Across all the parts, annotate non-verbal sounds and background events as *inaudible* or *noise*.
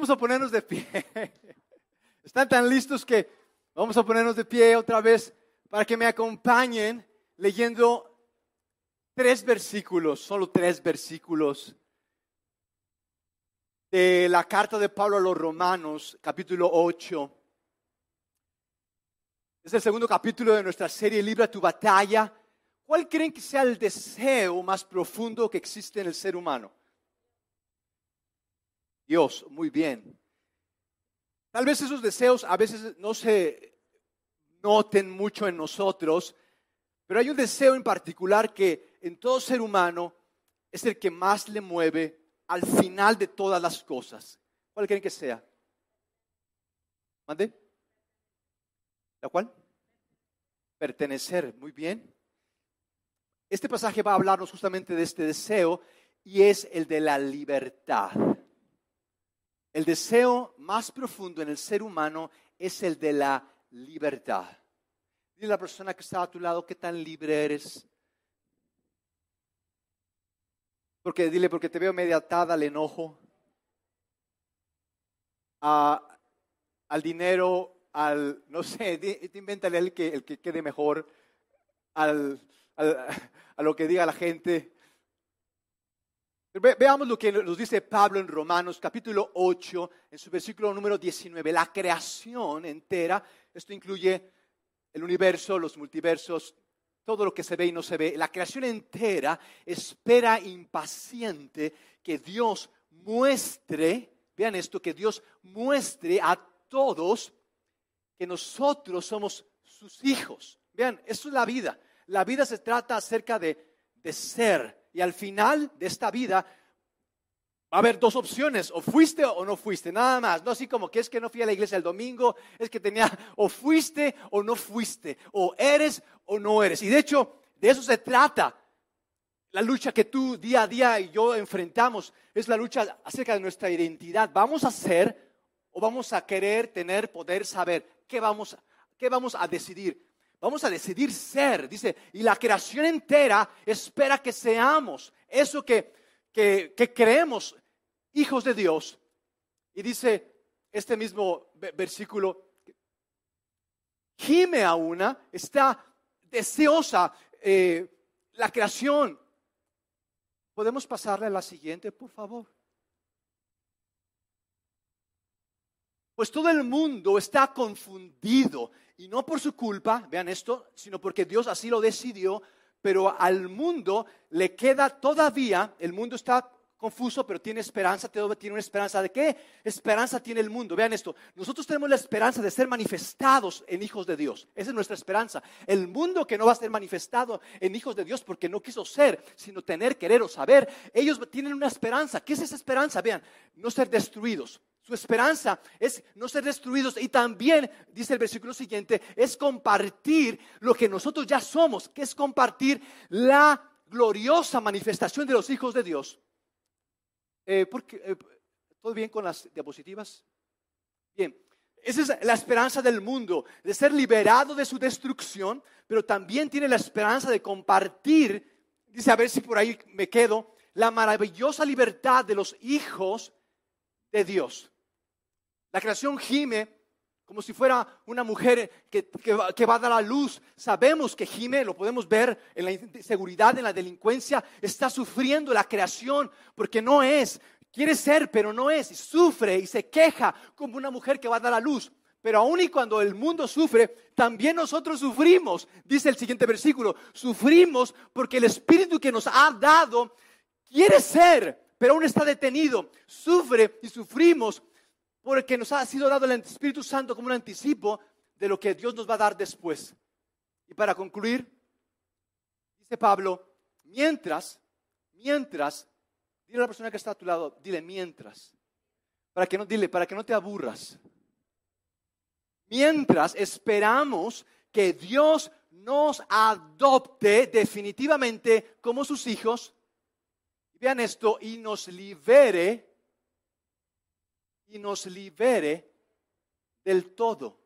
vamos a ponernos de pie. *laughs* Están tan listos que vamos a ponernos de pie otra vez para que me acompañen leyendo tres versículos, solo tres versículos de la carta de Pablo a los Romanos, capítulo 8. Es el segundo capítulo de nuestra serie Libra tu batalla. ¿Cuál creen que sea el deseo más profundo que existe en el ser humano? Dios, muy bien. Tal vez esos deseos a veces no se noten mucho en nosotros, pero hay un deseo en particular que en todo ser humano es el que más le mueve al final de todas las cosas. ¿Cuál creen que sea? ¿Mande? ¿La cual? Pertenecer, muy bien. Este pasaje va a hablarnos justamente de este deseo y es el de la libertad. El deseo más profundo en el ser humano es el de la libertad. Dile a la persona que está a tu lado qué tan libre eres. Porque dile, porque te veo media atada al enojo, al dinero, al, no sé, invéntale el que, el que quede mejor, al, a lo que diga la gente. Veamos lo que nos dice Pablo en Romanos capítulo 8, en su versículo número 19. La creación entera, esto incluye el universo, los multiversos, todo lo que se ve y no se ve. La creación entera espera impaciente que Dios muestre, vean esto, que Dios muestre a todos que nosotros somos sus hijos. Vean, eso es la vida. La vida se trata acerca de, de ser. Y al final de esta vida Va a haber dos opciones, o fuiste o no fuiste, nada más. No así como que es que no fui a la iglesia el domingo, es que tenía o fuiste o no fuiste, o eres o no eres. Y de hecho, de eso se trata. La lucha que tú día a día y yo enfrentamos es la lucha acerca de nuestra identidad. ¿Vamos a ser o vamos a querer tener, poder saber qué vamos, qué vamos a decidir? Vamos a decidir ser, dice, y la creación entera espera que seamos eso que, que, creemos hijos de Dios. Y dice este mismo versículo, gime a una, está deseosa eh, la creación. ¿Podemos pasarle a la siguiente, por favor? Pues todo el mundo está confundido y no por su culpa, vean esto, sino porque Dios así lo decidió, pero al mundo le queda todavía, el mundo está confuso, pero tiene esperanza, tiene una esperanza. ¿De qué esperanza tiene el mundo? Vean esto, nosotros tenemos la esperanza de ser manifestados en hijos de Dios. Esa es nuestra esperanza. El mundo que no va a ser manifestado en hijos de Dios porque no quiso ser, sino tener, querer o saber, ellos tienen una esperanza. ¿Qué es esa esperanza? Vean, no ser destruidos. Su esperanza es no ser destruidos y también, dice el versículo siguiente, es compartir lo que nosotros ya somos, que es compartir la gloriosa manifestación de los hijos de Dios. Eh, porque, eh, ¿Todo bien con las diapositivas? Bien, esa es la esperanza del mundo, de ser liberado de su destrucción, pero también tiene la esperanza de compartir, dice, a ver si por ahí me quedo, la maravillosa libertad de los hijos de Dios. La creación gime como si fuera una mujer que, va, a dar a luz. Sabemos que gime, lo podemos ver en la inseguridad, en la delincuencia, está sufriendo la creación porque no es, quiere ser, pero no es, y sufre y se queja como una mujer que va a dar a luz. Pero aun y cuando el mundo sufre, también nosotros sufrimos, dice el siguiente versículo, sufrimos porque el Espíritu que nos ha dado quiere ser, pero aún está detenido, sufre y sufrimos porque nos ha sido dado el Espíritu Santo como un anticipo de lo que Dios nos va a dar después. Y para concluir, dice Pablo, mientras, mientras, dile a la persona que está a tu lado, dile mientras, para que no, dile, para que no te aburras. Mientras esperamos que Dios nos adopte definitivamente como sus hijos, vean esto, y nos libere y nos libere del todo.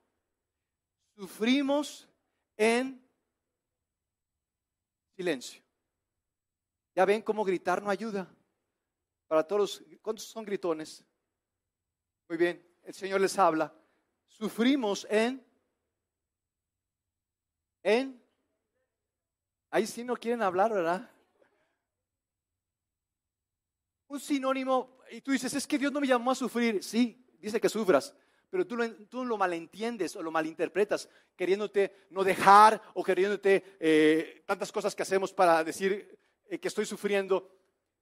Sufrimos en silencio. Ya ven cómo gritar no ayuda. Para todos, ¿cuántos son gritones? Muy bien, el Señor les habla. Sufrimos en... En... Ahí sí no quieren hablar, ¿verdad? Un sinónimo, y tú dices, es que Dios no me llamó a sufrir. Sí, dice que sufras, pero tú lo, tú lo malentiendes o lo malinterpretas, queriéndote no dejar o queriéndote eh, tantas cosas que hacemos para decir eh, que estoy sufriendo.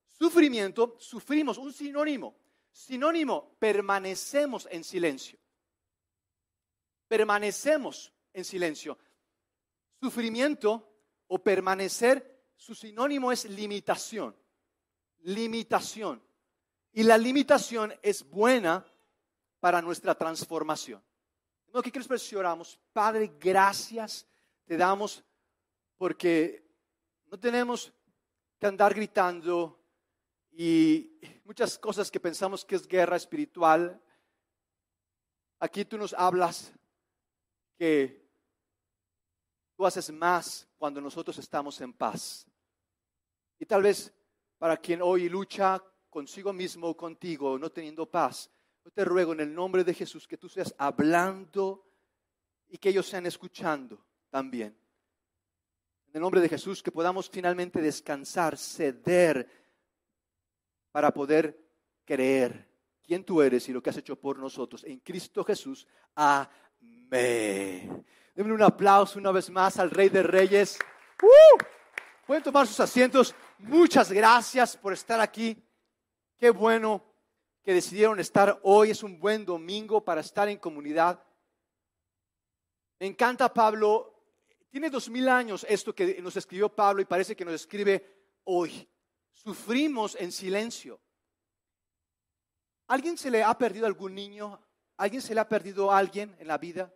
Sufrimiento, sufrimos, un sinónimo. Sinónimo, permanecemos en silencio. Permanecemos en silencio. Sufrimiento o permanecer, su sinónimo es limitación. Limitación. Y la limitación es buena para nuestra transformación. Lo que quiero oramos. Padre, gracias te damos porque no tenemos que andar gritando y muchas cosas que pensamos que es guerra espiritual. Aquí tú nos hablas que tú haces más cuando nosotros estamos en paz. Y tal vez para quien hoy lucha consigo mismo o contigo, no teniendo paz, yo te ruego en el nombre de Jesús que tú seas hablando y que ellos sean escuchando también. En el nombre de Jesús que podamos finalmente descansar, ceder para poder creer quién tú eres y lo que has hecho por nosotros. En Cristo Jesús. Amén. Denme un aplauso una vez más al Rey de Reyes. ¡Uh! Pueden tomar sus asientos. Muchas gracias por estar aquí. Qué bueno que decidieron estar hoy. Es un buen domingo para estar en comunidad. Me encanta Pablo. Tiene dos mil años esto que nos escribió Pablo y parece que nos escribe hoy. Sufrimos en silencio. ¿Alguien se le ha perdido algún niño? ¿Alguien se le ha perdido a alguien en la vida?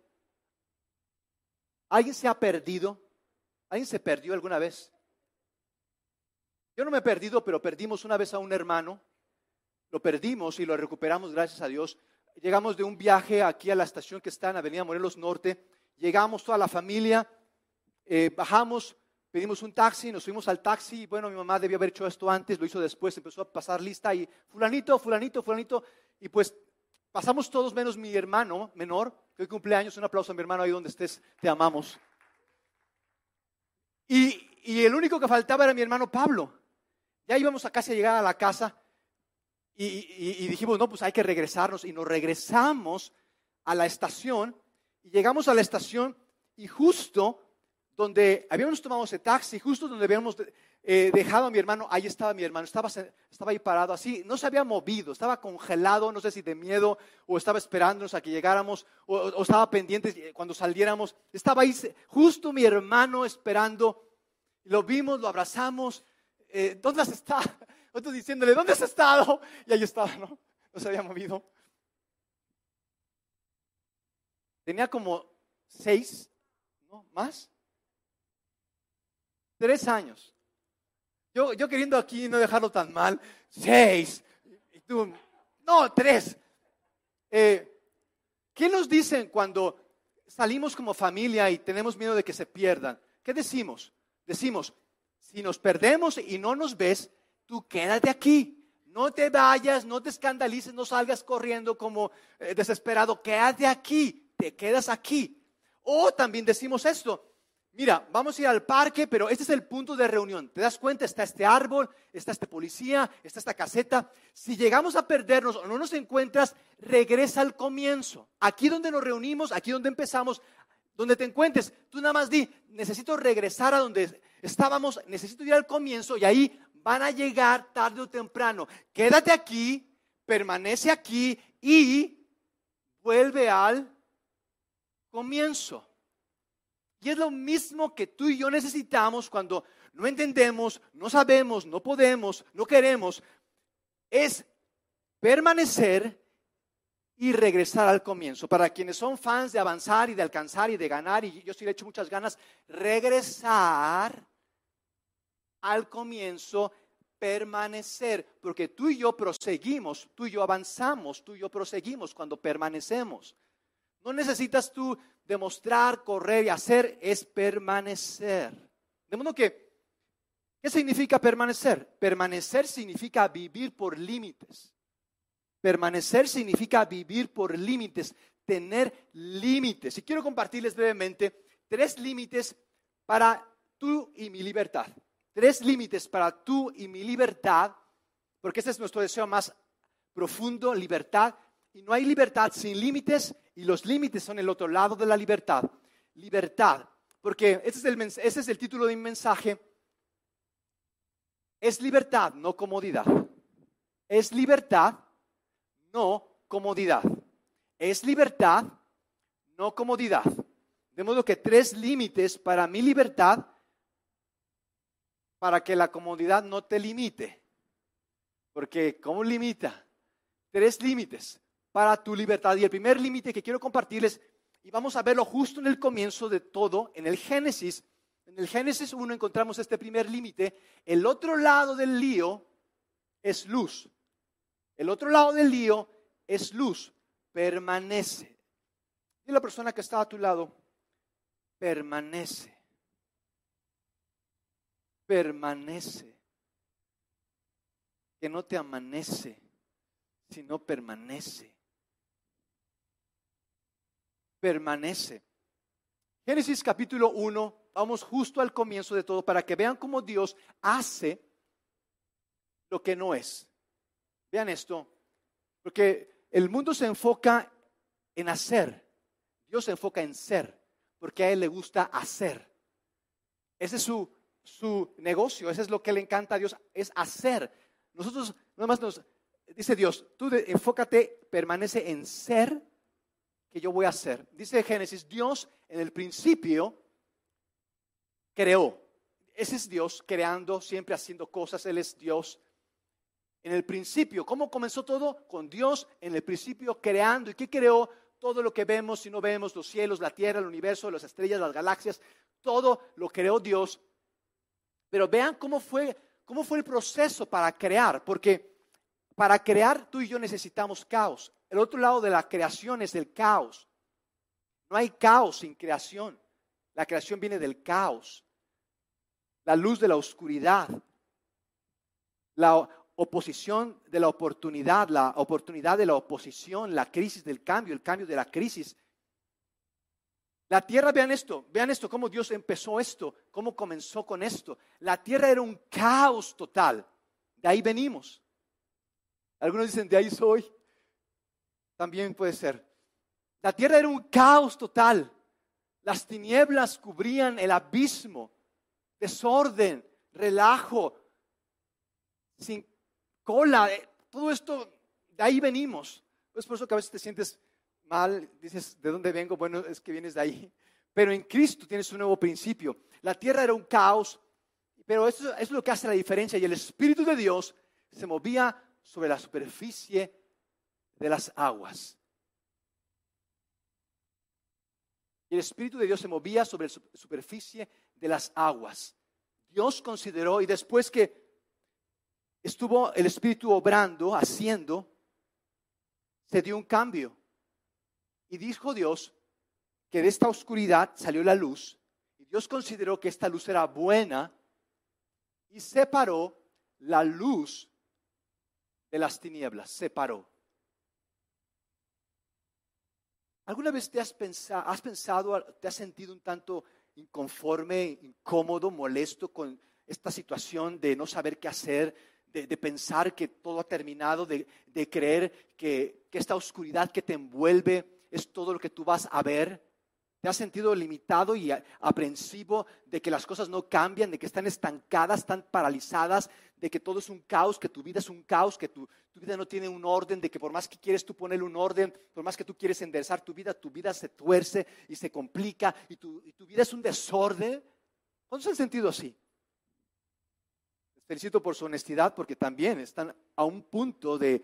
¿Alguien se ha perdido? ¿Alguien se perdió alguna vez? Yo no me he perdido, pero perdimos una vez a un hermano lo perdimos y lo recuperamos gracias a Dios. Llegamos de un viaje aquí a la estación que está en Avenida Morelos Norte. Llegamos toda la familia, eh, bajamos, pedimos un taxi, nos fuimos al taxi. Bueno, mi mamá debió haber hecho esto antes, lo hizo después, empezó a pasar lista y fulanito, fulanito, fulanito. Y pues pasamos todos menos mi hermano menor, que hoy cumpleaños. Un aplauso a mi hermano ahí donde estés, te amamos. Y, y el único que faltaba era mi hermano Pablo. Ya íbamos a casi a llegar a la casa y, dijimos, no, pues hay que regresarnos. Y nos regresamos a la estación. Y llegamos a la estación y justo donde habíamos tomado ese taxi, justo donde habíamos eh, dejado a mi hermano, ahí estaba mi hermano, estaba, estaba ahí parado así, no se había movido, estaba congelado, no sé si de miedo, o estaba esperándonos a que llegáramos, o, estaba pendiente cuando saliéramos. Estaba ahí justo mi hermano esperando, lo vimos, lo abrazamos. Eh, ¿Dónde está? Otros diciéndole, ¿dónde has estado? Y ahí estaba, ¿no? No se había movido. Tenía como seis, ¿no? ¿Más? Tres años. Yo, yo queriendo aquí no dejarlo tan mal, seis. Y tú, no, tres. Eh, ¿Qué nos dicen cuando salimos como familia y tenemos miedo de que se pierdan? ¿Qué decimos? Decimos, si nos perdemos y no nos ves, tú quédate aquí. No te vayas, no te escandalices, no salgas corriendo como eh, desesperado. Quédate aquí, te quedas aquí. O también decimos esto, mira, vamos a ir al parque, pero este es el punto de reunión. ¿Te das cuenta? Está este árbol, está este policía, está esta caseta. Si llegamos a perdernos o no nos encuentras, regresa al comienzo. Aquí donde nos reunimos, aquí donde empezamos, donde te encuentres, tú nada más di, necesito regresar a donde estábamos, necesito ir al comienzo y ahí van a llegar tarde o temprano. Quédate aquí, permanece aquí y vuelve al comienzo. Y es lo mismo que tú y yo necesitamos cuando no entendemos, no sabemos, no podemos, no queremos. Es permanecer y regresar al comienzo. Para quienes son fans de avanzar y de alcanzar y de ganar, y yo sí le he hecho muchas ganas, regresar al comienzo permanecer, porque tú y yo proseguimos, tú y yo avanzamos, tú y yo proseguimos cuando permanecemos. No necesitas tú demostrar, correr y hacer, es permanecer. De modo que, ¿qué significa permanecer? Permanecer significa vivir por límites. Permanecer significa vivir por límites, tener límites. Y quiero compartirles brevemente tres límites para tú y mi libertad. Tres límites para tú y mi libertad, porque ese es nuestro deseo más profundo, libertad. Y no hay libertad sin límites y los límites son el otro lado de la libertad. Libertad, porque ese es el, ese es el título de mi mensaje. Es libertad, no comodidad. Es libertad, no comodidad. Es libertad, no comodidad. De modo que tres límites para mi libertad, para que la comodidad no te limite. Porque, ¿cómo limita? Tres límites para tu libertad. Y el primer límite que quiero compartirles, y vamos a verlo justo en el comienzo de todo, en el Génesis. En el Génesis 1 encontramos este primer límite. El otro lado del lío es luz. El otro lado del lío es luz. Permanece. Y la persona que está a tu lado, permanece. Permanece. Que no te amanece, sino permanece. Permanece. Génesis capítulo 1, vamos justo al comienzo de todo para que vean cómo Dios hace lo que no es. Vean esto, porque el mundo se enfoca en hacer, Dios se enfoca en ser porque a Él le gusta hacer. Ese es su, su negocio, ese es lo que le encanta a Dios, es hacer. Nosotros, nada más nos, dice Dios, tú enfócate, permanece en ser que yo voy a hacer. Dice Génesis, Dios en el principio creó. Ese es Dios creando, siempre haciendo cosas, Él es Dios. En el principio, ¿cómo comenzó todo? Con Dios en el principio creando. ¿Y qué creó? todo lo que vemos y no vemos, los cielos, la tierra, el universo, las estrellas, las galaxias, todo lo creó Dios. Pero vean cómo fue, cómo fue el proceso para crear, porque para crear tú y yo necesitamos caos. El otro lado de la creación es el caos. No hay caos sin creación. La creación viene del caos. La luz de la oscuridad. La oposición de la oportunidad, la oportunidad de la oposición, la crisis del cambio, el cambio de la crisis. La tierra, vean esto, vean esto, cómo Dios empezó esto, cómo comenzó con esto. La tierra era un caos total. De ahí venimos. Algunos dicen, de ahí soy. También puede ser. La tierra era un caos total. Las tinieblas cubrían el abismo, desorden, relajo, sin cola, eh, todo esto, de ahí venimos. Es por eso que a veces te sientes mal, dices, ¿de dónde vengo? Bueno, es que vienes de ahí. *laughs* Pero en Cristo tienes un nuevo principio. La tierra era un caos, pero eso, es lo que hace la diferencia. Y el Espíritu de Dios se movía sobre la superficie de las aguas. Y el Espíritu de Dios se movía sobre la superficie de las aguas. Dios consideró, y después que estuvo el Espíritu obrando, haciendo, se dio un cambio. Y dijo Dios que de esta oscuridad salió la luz. Y Dios consideró que esta luz era buena y separó la luz de las tinieblas. Separó. ¿Alguna vez te has pensado, has pensado, te has sentido un tanto inconforme, incómodo, molesto con esta situación de no saber qué hacer, de, pensar que todo ha terminado, de, creer que, que esta oscuridad que te envuelve es todo lo que tú vas a ver. ¿Te has sentido limitado y aprensivo de que las cosas no cambian, de que están estancadas, están paralizadas, de que todo es un caos, que tu vida es un caos, que tu, tu, vida no tiene un orden, de que por más que quieres tú ponerle un orden, por más que tú quieres enderezar tu vida, tu vida se tuerce y se complica y tu, vida es un desorden? ¿Cuándo se han sentido así? felicito por su honestidad porque también están a un punto de,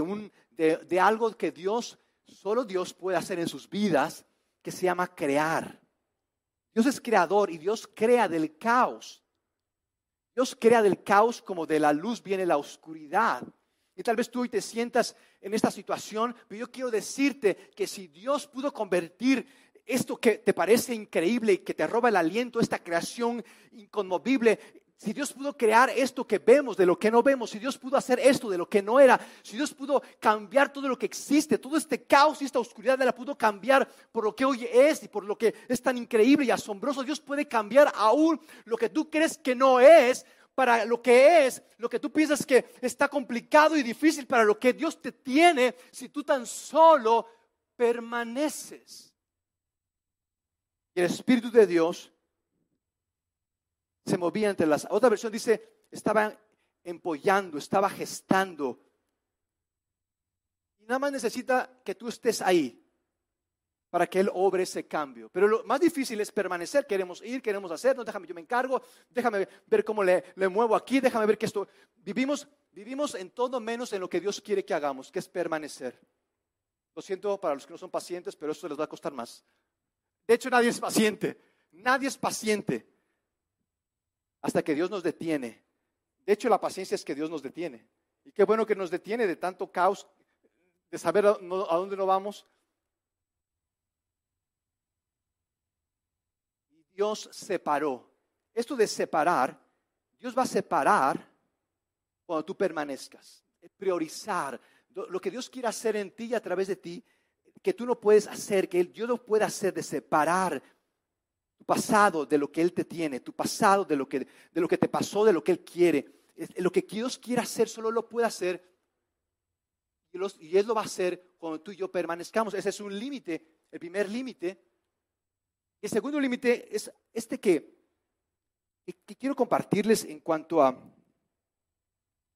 un, de, algo que Dios, solo Dios puede hacer en sus vidas, que se llama crear. Dios es creador y Dios crea del caos. Dios crea del caos como de la luz viene la oscuridad. Y tal vez tú hoy te sientas en esta situación, pero yo quiero decirte que si Dios pudo convertir esto que te parece increíble y que te roba el aliento, esta creación inconmovible, Si Dios pudo crear esto que vemos de lo que no vemos, si Dios pudo hacer esto de lo que no era, si Dios pudo cambiar todo lo que existe, todo este caos y esta oscuridad la pudo cambiar por lo que hoy es y por lo que es tan increíble y asombroso, Dios puede cambiar aún lo que tú crees que no es para lo que es, lo que tú piensas que está complicado y difícil para lo que Dios te tiene, si tú tan solo permaneces. El Espíritu de Dios se movía entre las... Otra versión dice, estaba empollando, estaba gestando. Y nada más necesita que tú estés ahí para que Él obre ese cambio. Pero lo más difícil es permanecer. Queremos ir, queremos hacer, no, déjame, yo me encargo, déjame ver cómo le, le muevo aquí, déjame ver que esto... Vivimos, vivimos en todo menos en lo que Dios quiere que hagamos, que es permanecer. Lo siento para los que no son pacientes, pero esto les va a costar más. De hecho, nadie es paciente. Nadie es paciente hasta que Dios nos detiene. De hecho, la paciencia es que Dios nos detiene. Y qué bueno que nos detiene de tanto caos, de saber a, dónde no vamos. Dios separó. Esto de separar, Dios va a separar cuando tú permanezcas. Priorizar lo que Dios quiere hacer en ti y a través de ti, que tú no puedes hacer, que Dios no puede hacer de separar tu pasado de lo que Él te tiene, tu pasado de lo que, de lo que te pasó, de lo que Él quiere. Lo que Dios quiere hacer solo lo puede hacer y, y Él lo va a hacer cuando tú y yo permanezcamos. Ese es un límite, el primer límite. El segundo límite es este que, que, quiero compartirles en cuanto a,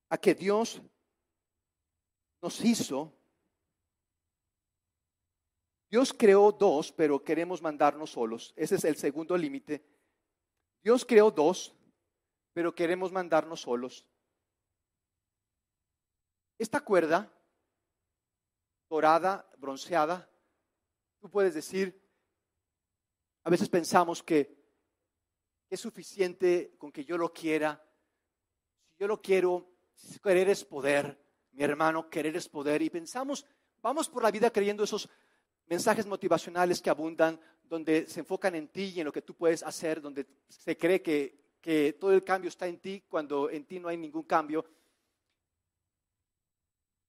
a que Dios nos hizo Dios creó dos, pero queremos mandarnos solos. Ese es el segundo límite. Dios creó dos, pero queremos mandarnos solos. Esta cuerda, dorada, bronceada, tú puedes decir, a veces pensamos que es suficiente con que yo lo quiera. Si yo lo quiero, querer es poder, mi hermano, querer es poder. Y pensamos, vamos por la vida creyendo esos mensajes motivacionales que abundan, donde se enfocan en ti y en lo que tú puedes hacer, donde se cree que, todo el cambio está en ti cuando en ti no hay ningún cambio.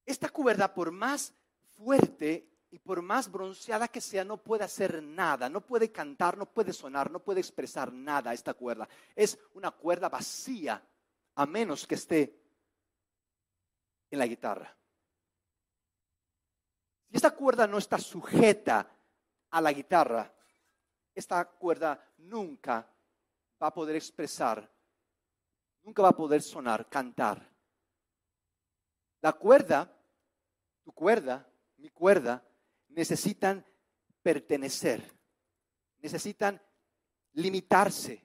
Esta cuerda, por más fuerte y por más bronceada que sea, no puede hacer nada, no puede cantar, no puede sonar, no puede expresar nada esta cuerda. Es una cuerda vacía, a menos que esté en la guitarra. Si esta cuerda no está sujeta a la guitarra, esta cuerda nunca va a poder expresar, nunca va a poder sonar, cantar. La cuerda, tu cuerda, mi cuerda, necesitan pertenecer, necesitan limitarse.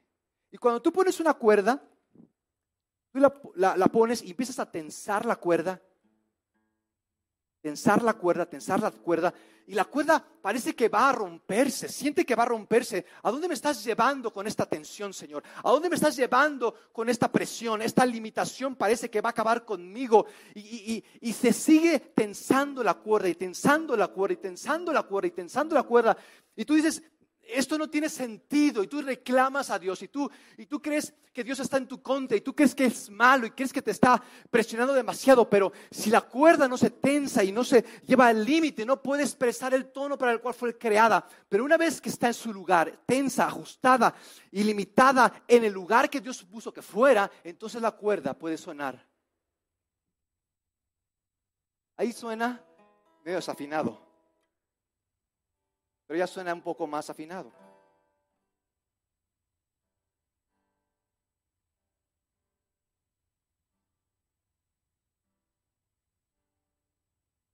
Y cuando tú pones una cuerda, tú la, la pones y empiezas a tensar la cuerda, tensar la cuerda, tensar la cuerda, y la cuerda parece que va a romperse, siente que va a romperse. ¿A dónde me estás llevando con esta tensión, Señor? ¿A dónde me estás llevando con esta presión? Esta limitación parece que va a acabar conmigo. Y, y se sigue tensando la cuerda y tensando la cuerda y tensando la cuerda y tensando la cuerda. Y tú dices, esto no tiene sentido y tú reclamas a Dios y tú, y tú crees que Dios está en tu contra y tú crees que es malo y crees que te está presionando demasiado, pero si la cuerda no se tensa y no se lleva al límite, no puede expresar el tono para el cual fue creada. Pero una vez que está en su lugar, tensa, ajustada y limitada en el lugar que Dios puso que fuera, entonces la cuerda puede sonar. Ahí suena medio desafinado pero ya suena un poco más afinado.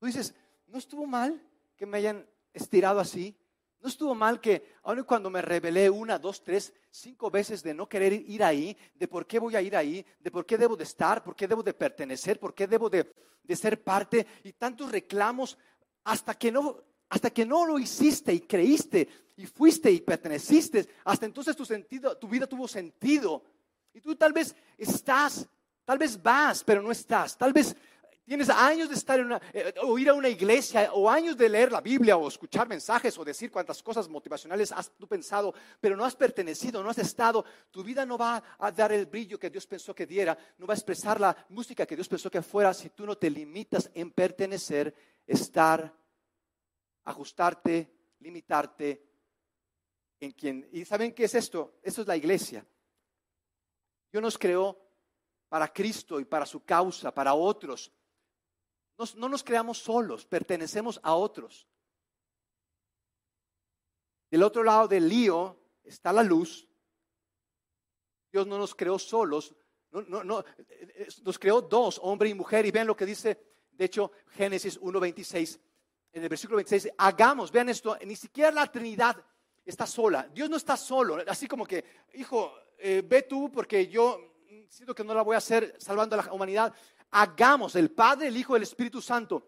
Tú dices, no estuvo mal que me hayan estirado así. No estuvo mal que, aun cuando me rebelé una, dos, tres, cinco veces de no querer ir ahí, de por qué voy a ir ahí, de por qué debo de estar, por qué debo de pertenecer, por qué debo de, de ser parte, y tantos reclamos hasta que no hasta que no lo hiciste y creíste y fuiste y perteneciste, hasta entonces tu, vida tuvo sentido. Y tú tal vez estás, tal vez vas, pero no estás. Tal vez tienes años de estar una, eh, o ir a una iglesia, o años de leer la Biblia, o escuchar mensajes, o decir cuántas cosas motivacionales has pensado, pero no has pertenecido, no has estado, tu vida no va a dar el brillo que Dios pensó que diera, no va a expresar la música que Dios pensó que fuera si tú no te limitas en pertenecer, estar, ajustarte, limitarte en quien. ¿Y saben qué es esto? Esto es la iglesia. Dios nos creó para Cristo y para su causa, para otros. no nos creamos solos, pertenecemos a otros. Del otro lado del lío está la luz. Dios no nos creó solos, no, no, no, nos creó dos, hombre y mujer. Y vean lo que dice, de hecho, Génesis 1.26, en el versículo 26, hagamos, vean esto, ni siquiera la Trinidad está sola. Dios no está solo, así como que, hijo, eh, ve tú porque yo siento que no la voy a hacer salvando a la humanidad. Hagamos el Padre, el Hijo, el Espíritu Santo.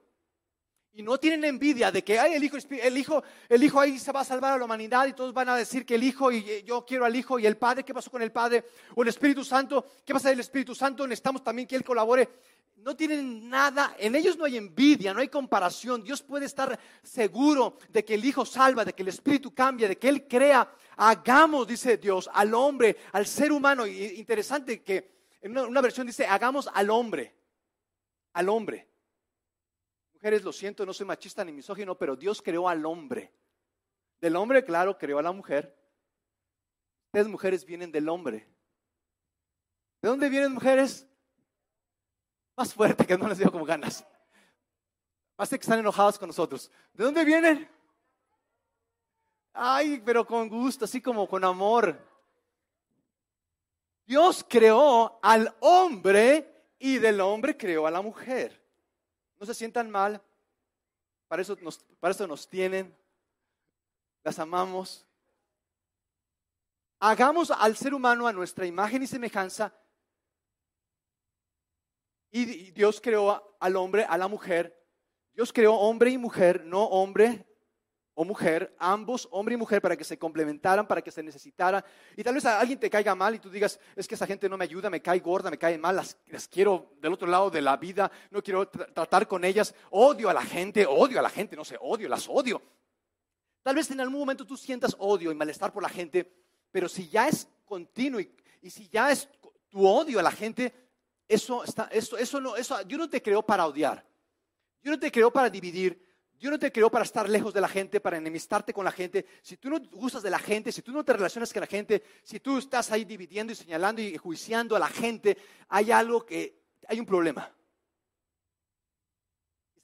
Y no tienen envidia de que Ay, el, hijo, el, hijo, el Hijo ahí se va a salvar a la humanidad y todos van a decir que el Hijo y yo quiero al Hijo y el Padre, ¿qué pasó con el Padre? O el Espíritu Santo, ¿qué pasa del Espíritu Santo? Necesitamos también que Él colabore no tienen nada, en ellos no hay envidia, no hay comparación. Dios puede estar seguro de que el Hijo salva, de que el Espíritu cambia, de que Él crea. Hagamos, dice Dios, al hombre, al ser humano. Y interesante que en una, versión dice, hagamos al hombre, al hombre. Mujeres, lo siento, no soy machista ni misógino, pero Dios creó al hombre. Del hombre, claro, creó a la mujer. Ustedes mujeres vienen del hombre. ¿De dónde vienen mujeres? más fuerte que no les dio como ganas. Parece que están enojados con nosotros. ¿De dónde vienen? Ay, pero con gusto, así como con amor. Dios creó al hombre y del hombre creó a la mujer. No se sientan mal. Para eso nos, para eso nos tienen. Las amamos. Hagamos al ser humano a nuestra imagen y semejanza y Dios creó al hombre, a la mujer. Dios creó hombre y mujer, no hombre o mujer, ambos, hombre y mujer, para que se complementaran, para que se necesitaran. Y tal vez alguien te caiga mal y tú digas, es que esa gente no me ayuda, me cae gorda, me cae mal, las, quiero del otro lado de la vida, no quiero tratar con ellas, odio a la gente, odio a la gente, no sé, odio, las odio. Tal vez en algún momento tú sientas odio y malestar por la gente, pero si ya es continuo y, si ya es tu odio a la gente, eso, está, eso, eso no, eso, Dios no te creó para odiar. Dios no te creó para dividir. Dios no te creó para estar lejos de la gente, para enemistarte con la gente. Si tú no gustas de la gente, si tú no te relacionas con la gente, si tú estás ahí dividiendo y señalando y juiciando a la gente, hay algo que, hay un problema.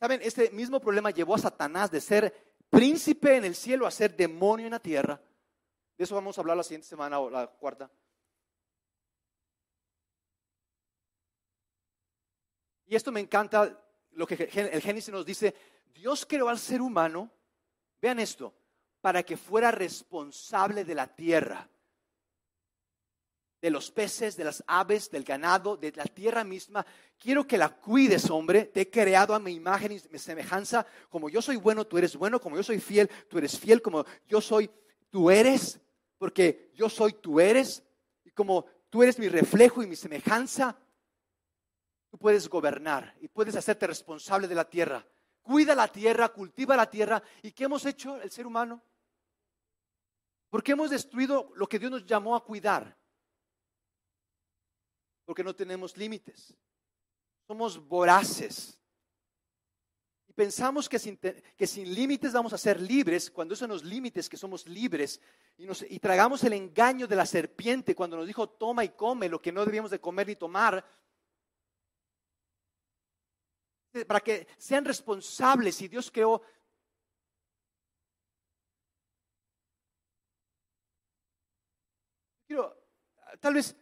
¿Saben? Este mismo problema llevó a Satanás de ser príncipe en el cielo a ser demonio en la tierra. De eso vamos a hablar la siguiente semana o la cuarta. Y esto me encanta, lo que el Génesis nos dice, Dios creó al ser humano, vean esto, para que fuera responsable de la tierra, de los peces, de las aves, del ganado, de la tierra misma. Quiero que la cuides, hombre. Te he creado a mi imagen y mi semejanza. Como yo soy bueno, tú eres bueno. Como yo soy fiel, tú eres fiel. Como yo soy, tú eres. Porque yo soy, tú eres. Y como tú eres mi reflejo y mi semejanza, puedes gobernar y puedes hacerte responsable de la tierra. Cuida la tierra, cultiva la tierra. ¿Y qué hemos hecho el ser humano? Porque hemos destruido lo que Dios nos llamó a cuidar. Porque no tenemos límites. Somos voraces. Y pensamos que sin, sin límites vamos a ser libres, cuando eso nos límites que somos libres. Y, nos, y tragamos el engaño de la serpiente cuando nos dijo, toma y come lo que no debíamos de comer ni tomar para que sean responsables y Dios creó Quiero, tal vez,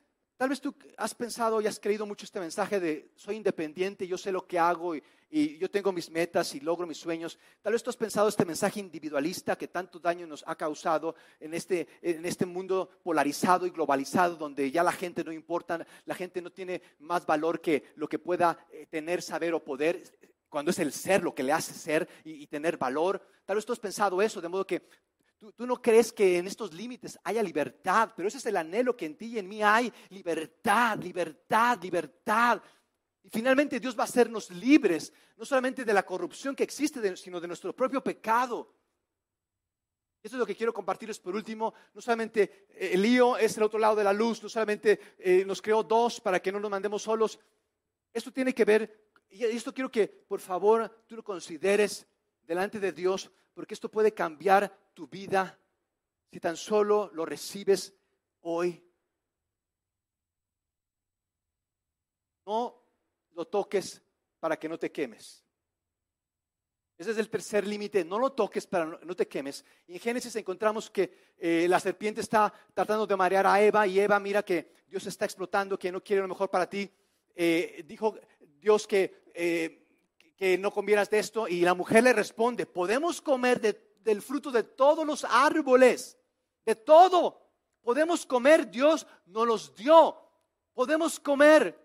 tal vez tú has pensado y has creído mucho este mensaje de soy independiente, yo sé lo que hago y, y, yo tengo mis metas y logro mis sueños. Tal vez tú has pensado este mensaje individualista que tanto daño nos ha causado en este, en este mundo polarizado y globalizado donde ya la gente no importa, la gente no tiene más valor que lo que pueda eh, tener, saber o poder cuando es el ser lo que le hace ser y, tener valor. Tal vez tú has pensado eso, de modo que tú, no crees que en estos límites haya libertad, pero ese es el anhelo que en ti y en mí hay, libertad, libertad, libertad. Y finalmente Dios va a hacernos libres, no solamente de la corrupción que existe, sino de nuestro propio pecado. Esto es lo que quiero compartirles por último. No solamente eh, el lío es el otro lado de la luz, no solamente eh, nos creó dos para que no nos mandemos solos. Esto tiene que ver, y esto quiero que por favor tú lo consideres delante de Dios, porque esto puede cambiar tu vida si tan solo lo recibes hoy. No lo toques para que no te quemes. Ese es el tercer límite, no lo toques para no te quemes. En Génesis encontramos que eh, la serpiente está tratando de marear a Eva y Eva mira que Dios está explotando, que no quiere lo mejor para ti. Eh, dijo Dios que, eh, no comieras de esto y la mujer le responde, podemos comer del fruto de todos los árboles, de todo. Podemos comer, Dios nos los dio. Podemos comer.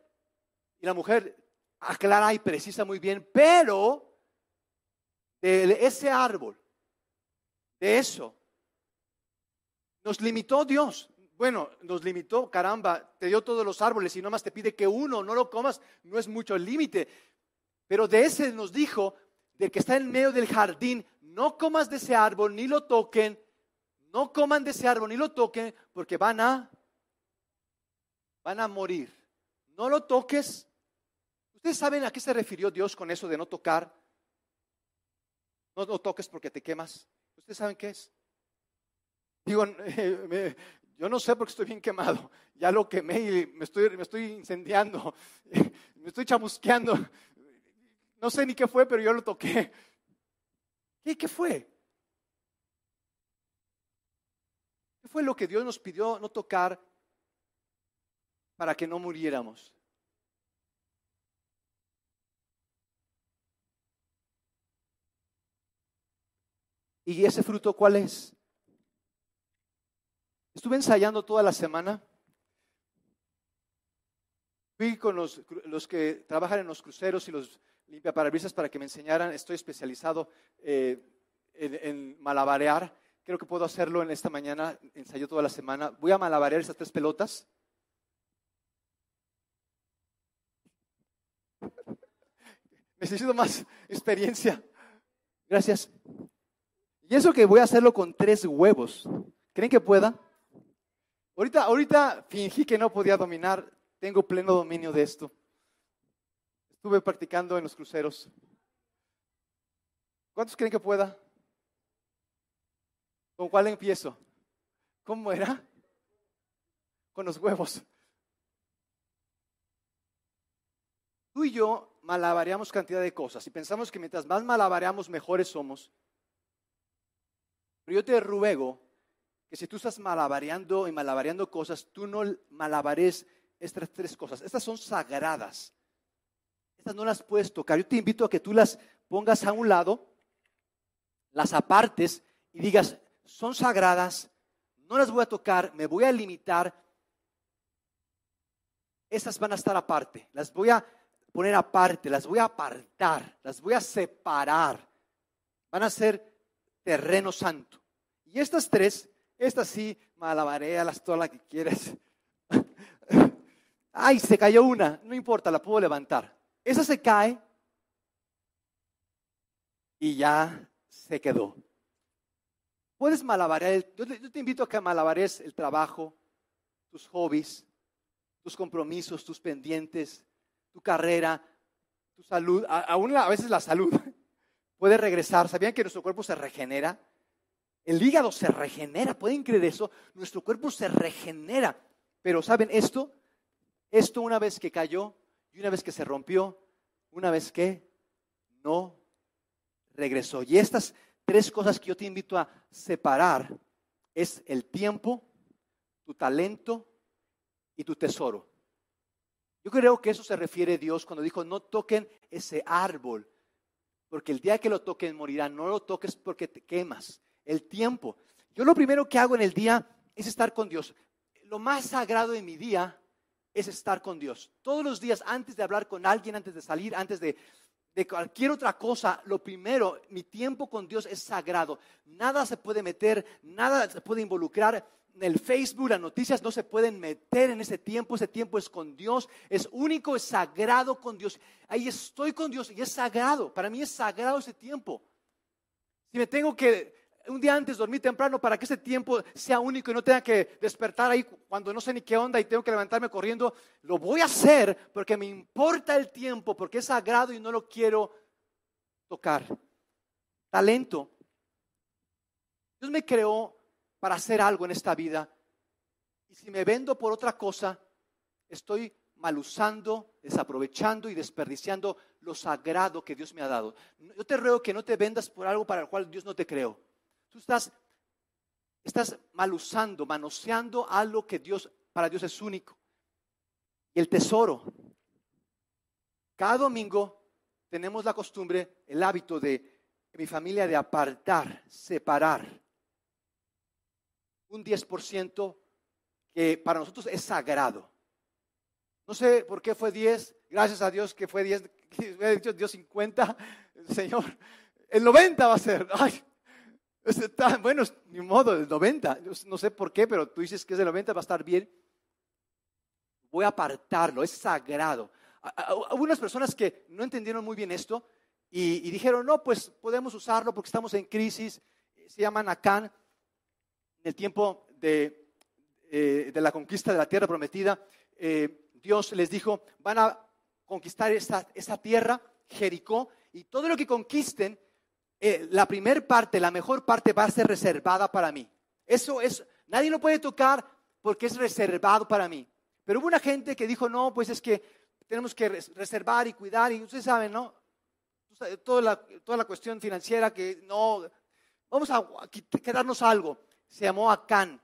Y la mujer aclara y precisa muy bien, pero de ese árbol, de eso, nos limitó Dios. Bueno, nos limitó, caramba, te dio todos los árboles y nomás te pide que uno no lo comas, no es mucho el límite. Pero de ese nos dijo, del que está en medio del jardín, no comas de ese árbol, ni lo toquen, no coman de ese árbol, ni lo toquen, porque van a, van a morir. No lo toques. ¿Ustedes saben a qué se refirió Dios con eso de no tocar? No lo toques porque te quemas. ¿Ustedes saben qué es? Digo, *laughs* yo no sé porque estoy bien quemado. Ya lo quemé y me estoy, me estoy incendiando. *laughs* Me estoy chamusqueando. No sé ni qué fue, pero yo lo toqué. *laughs* ¿Qué, qué fue? ¿Qué fue lo que Dios nos pidió no tocar para que no muriéramos? ¿Y ese fruto cuál es? Estuve ensayando toda la semana. Fui con los, que trabajan en los cruceros y los limpiaparabrisas para que me enseñaran. Estoy especializado eh, en, malabarear. Creo que puedo hacerlo en esta mañana. Ensayó toda la semana. Voy a malabarear esas tres pelotas. *laughs* Necesito más experiencia. Gracias. Y eso que voy a hacerlo con tres huevos. ¿Creen que pueda? Ahorita, ahorita fingí que no podía dominar. Tengo pleno dominio de esto. Estuve practicando en los cruceros. ¿Cuántos creen que pueda? ¿Con cuál empiezo? ¿Cómo era? Con los huevos. Tú y yo malabareamos cantidad de cosas y pensamos que mientras más malabareamos, mejores somos. Pero yo te ruego que si tú estás malabareando y malabareando cosas, tú no malabares estas tres cosas. Estas son sagradas. Estas no las puedes tocar. Yo te invito a que tú las pongas a un lado, las apartes y digas, son sagradas, no las voy a tocar, me voy a limitar. Estas van a estar aparte, las voy a poner aparte, las voy a apartar, las voy a separar. Van a ser terreno santo. Y estas tres, estas sí, las todas las que quieres. Ay, se cayó una, no importa, la puedo levantar. Esa se cae y ya se quedó. Puedes malabarear, yo te invito a que malabares el trabajo, tus hobbies, tus compromisos, tus pendientes, tu carrera, tu salud, aún a veces la salud *laughs* puede regresar. ¿Sabían que nuestro cuerpo se regenera? El hígado se regenera, pueden creer eso, nuestro cuerpo se regenera. Pero ¿saben esto? Esto una vez que cayó y una vez que se rompió, una vez que no regresó. Y estas tres cosas que yo te invito a separar es el tiempo, tu talento y tu tesoro. Yo creo que eso se refiere Dios cuando dijo, no toquen ese árbol, porque el día que lo toquen morirán. No lo toques porque te quemas el tiempo. Yo lo primero que hago en el día es estar con Dios. Lo más sagrado de mi día es estar con Dios. Todos los días, antes de hablar con alguien, antes de salir, antes de, de cualquier otra cosa, lo primero, mi tiempo con Dios es sagrado. Nada se puede meter, nada se puede involucrar. el Facebook, las noticias no se pueden meter en ese tiempo, ese tiempo es con Dios, es único, es sagrado con Dios. Ahí estoy con Dios y es sagrado, para mí es sagrado ese tiempo. Si me tengo que un día antes dormir temprano para que ese tiempo sea único y no tenga que despertar ahí cuando no sé ni qué onda y tengo que levantarme corriendo, lo voy a hacer porque me importa el tiempo, porque es sagrado y no lo quiero tocar. Talento. Dios me creó para hacer algo en esta vida. Y si me vendo por otra cosa, estoy mal usando, desaprovechando y desperdiciando lo sagrado que Dios me ha dado. Yo te ruego que no te vendas por algo para el cual Dios no te creó. Tú estás, estás mal usando, manoseando algo que Dios, para Dios es único. Y el tesoro. Cada domingo tenemos la costumbre, el hábito de mi familia de apartar, separar un 10% que para nosotros es sagrado. No sé por qué fue 10, gracias a Dios que fue 10, *laughs* he dicho Dios 50, *laughs* Señor, el 90 va a ser. *laughs* Ay, *laughs* bueno, ni modo, el 90, no sé por qué, pero tú dices que es el 90, va a estar bien. Voy a apartarlo, es sagrado. Algunas personas que no entendieron muy bien esto y, dijeron, no, pues podemos usarlo porque estamos en crisis, se llaman Acán, en el tiempo de, eh, de la conquista de la tierra prometida, eh, Dios les dijo, van a conquistar esta, tierra, Jericó, y todo lo que conquisten, eh, la primer parte, la mejor parte va a ser reservada para mí. Eso es, nadie lo puede tocar porque es reservado para mí. Pero hubo una gente que dijo, no, pues es que tenemos que reservar y cuidar, y ustedes saben, ¿no? Toda la, toda la cuestión financiera que no, vamos a quedarnos algo se llamó Acán.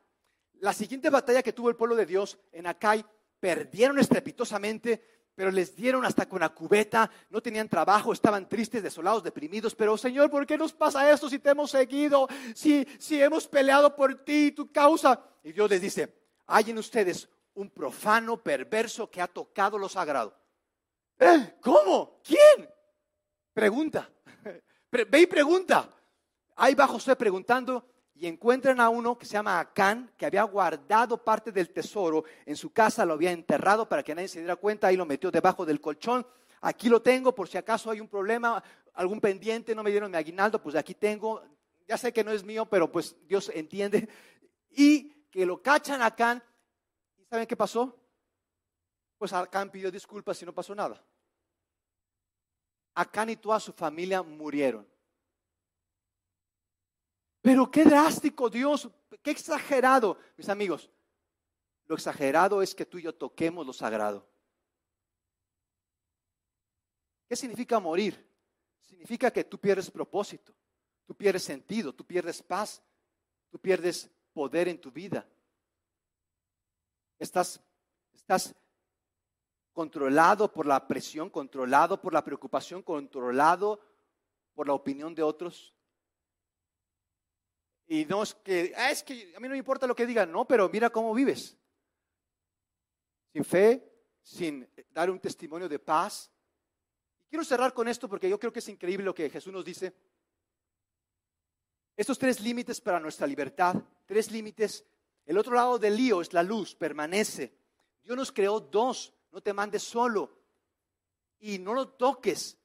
La siguiente batalla que tuvo el pueblo de Dios en Acay, perdieron estrepitosamente, pero les dieron hasta con la cubeta, no tenían trabajo, estaban tristes, desolados, deprimidos, pero Señor, ¿por qué nos pasa esto si te hemos seguido, si, si hemos peleado por ti, tu causa? Y Dios les dice, hay en ustedes un profano perverso que ha tocado lo sagrado. ¿Eh? ¿Cómo? ¿Quién? Pregunta. *laughs* Ve y pregunta. Ahí va José preguntando y encuentran a uno que se llama Acán, que había guardado parte del tesoro en su casa, lo había enterrado para que nadie se diera cuenta, y lo metió debajo del colchón. Aquí lo tengo por si acaso hay un problema, algún pendiente, no me dieron mi aguinaldo, pues aquí tengo. Ya sé que no es mío, pero pues Dios entiende. Y que lo cachan a Acán. ¿Y saben qué pasó? Pues Acán pidió disculpas y no pasó nada. Acán y toda su familia murieron. Pero qué drástico, Dios, qué exagerado, mis amigos. Lo exagerado es que tú y yo toquemos lo sagrado. ¿Qué significa morir? Significa que tú pierdes propósito, tú pierdes sentido, tú pierdes paz, tú pierdes poder en tu vida. Estás, estás controlado por la presión, controlado por la preocupación, controlado por la opinión de otros. Y no es que, ah, es que a mí no me importa lo que digan, no, pero mira cómo vives. Sin fe, sin dar un testimonio de paz. Quiero cerrar con esto porque yo creo que es increíble lo que Jesús nos dice. Estos tres límites para nuestra libertad, tres límites. El otro lado del lío es la luz, permanece. Dios nos creó dos, no te mandes solo. Y no lo toques,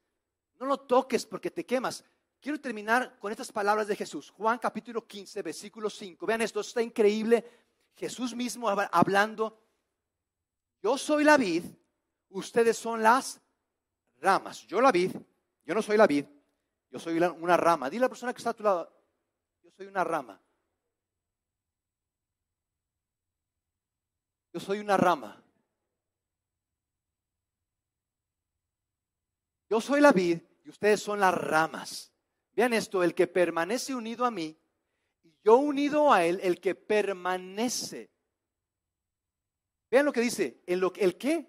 no lo toques porque te quemas. Quiero terminar con estas palabras de Jesús. Juan capítulo 15, versículo 5. Vean esto, está increíble. Jesús mismo hablando. Yo soy la vid, ustedes son las ramas. Yo la vid, yo no soy la vid, yo soy una rama. Dile a la persona que está a tu lado, yo soy una rama. Yo soy una rama. Yo soy la vid y ustedes son las ramas. Vean esto, el que permanece unido a mí y yo unido a él, el que permanece. Vean lo que dice, ¿el, lo, el qué?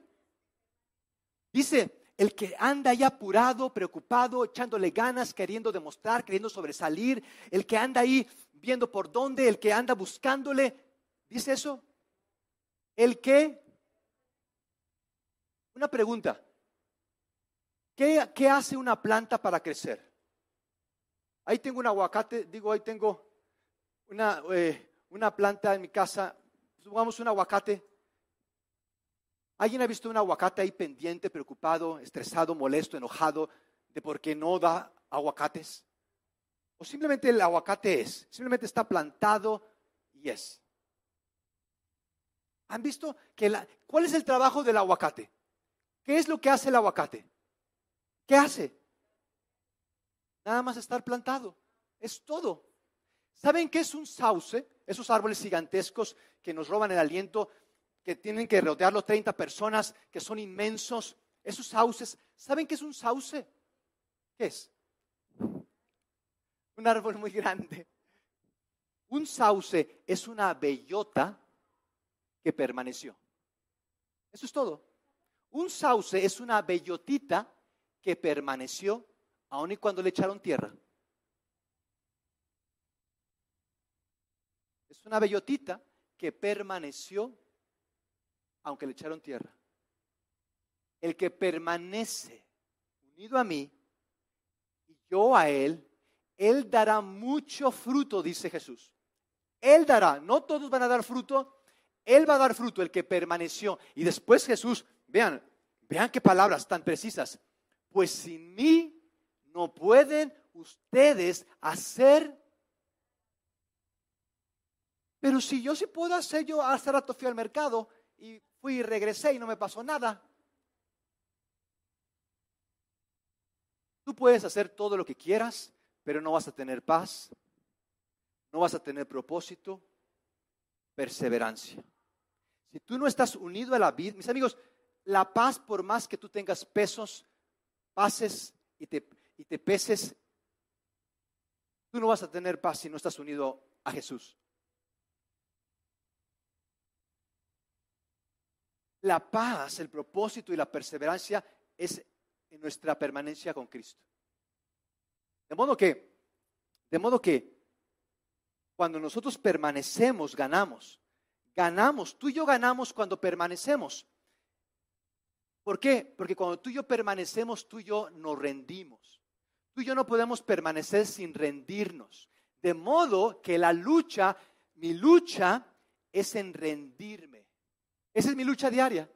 Dice, el que anda ahí apurado, preocupado, echándole ganas, queriendo demostrar, queriendo sobresalir, el que anda ahí viendo por dónde, el que anda buscándole, ¿dice eso? ¿El qué? Una pregunta. ¿Qué, ¿Qué hace una planta para crecer? Ahí tengo un aguacate, digo, ahí tengo una, eh, una planta en mi casa, supongamos un aguacate. ¿Alguien ha visto un aguacate ahí pendiente, preocupado, estresado, molesto, enojado de por qué no da aguacates? O simplemente el aguacate es, simplemente está plantado y es. ¿Han visto que cuál es el trabajo del aguacate? ¿Qué es lo que hace el aguacate? ¿Qué hace? Nada más estar plantado. Es todo. ¿Saben qué es un sauce? Esos árboles gigantescos que nos roban el aliento, que tienen que rodearlo 30 personas, que son inmensos. Esos sauces, ¿saben qué es un sauce? ¿Qué es? Un árbol muy grande. Un sauce es una bellota que permaneció. Eso es todo. Un sauce es una bellotita que permaneció aun y cuando le echaron tierra. Es una bellotita que permaneció aunque le echaron tierra. El que permanece unido a mí y yo a él, él dará mucho fruto, dice Jesús. Él dará, no todos van a dar fruto, él va a dar fruto, el que permaneció. Y después Jesús, vean, vean qué palabras tan precisas. Pues sin mí no pueden ustedes hacer. Pero si yo sí puedo hacer, yo hace rato fui al mercado y fui y regresé y no me pasó nada. Tú puedes hacer todo lo que quieras, pero no vas a tener paz, no vas a tener propósito, perseverancia. Si tú no estás unido a la vida, mis amigos, la paz, por más que tú tengas pesos, pases y te, y te peses, tú no vas a tener paz si no estás unido a Jesús. La paz, el propósito y la perseverancia es en nuestra permanencia con Cristo. De modo que, de modo que cuando nosotros permanecemos, ganamos. Ganamos, tú y yo ganamos cuando permanecemos. ¿Por qué? Porque cuando tú y yo permanecemos, tú y yo nos rendimos. Tú y yo no podemos permanecer sin rendirnos. De modo que la lucha, mi lucha es en rendirme. Esa es mi lucha diaria,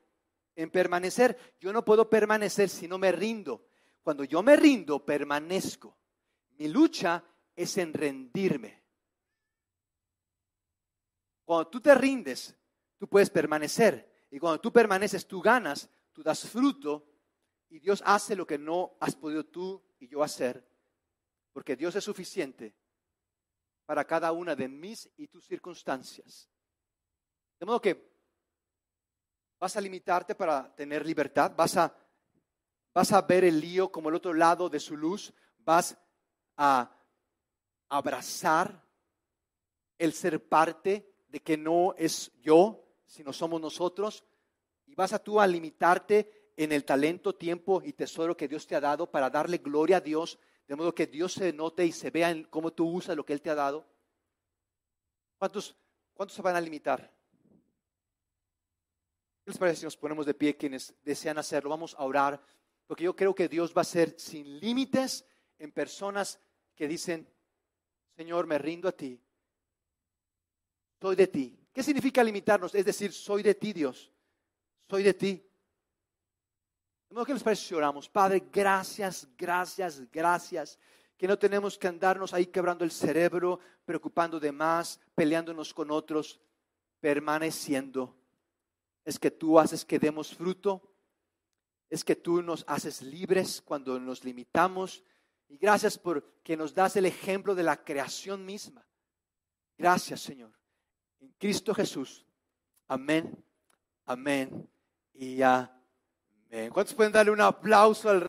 en permanecer. Yo no puedo permanecer si no me rindo. Cuando yo me rindo, permanezco. Mi lucha es en rendirme. Cuando tú te rindes, tú puedes permanecer. Y cuando tú permaneces, tú ganas, tú das fruto y Dios hace lo que no has podido tú y yo hacer. Porque Dios es suficiente para cada una de mis y tus circunstancias. De modo que vas a limitarte para tener libertad, vas a, vas a ver el lío como el otro lado de su luz, vas a abrazar el ser parte de que no es yo, sino somos nosotros. Y vas a tú a limitarte en el talento, tiempo y tesoro que Dios te ha dado para darle gloria a Dios, de modo que Dios se note y se vea en cómo tú usas lo que Él te ha dado. ¿Cuántos, cuántos se van a limitar? ¿Qué les parece si nos ponemos de pie quienes desean hacerlo? Vamos a orar, porque yo creo que Dios va a ser sin límites en personas que dicen, Señor, me rindo a ti, soy de ti. ¿Qué significa limitarnos? Es decir, soy de ti, Dios. Soy de ti. Que les parece si oramos. Padre, gracias, gracias, gracias. Que no tenemos que andarnos ahí quebrando el cerebro, preocupando de más, peleándonos con otros, permaneciendo. Es que tú haces que demos fruto. Es que tú nos haces libres cuando nos limitamos. Y gracias por que nos das el ejemplo de la creación misma. Gracias, Señor en Cristo Jesús. Amén, amén y amén. ¿Cuántos pueden darle un aplauso al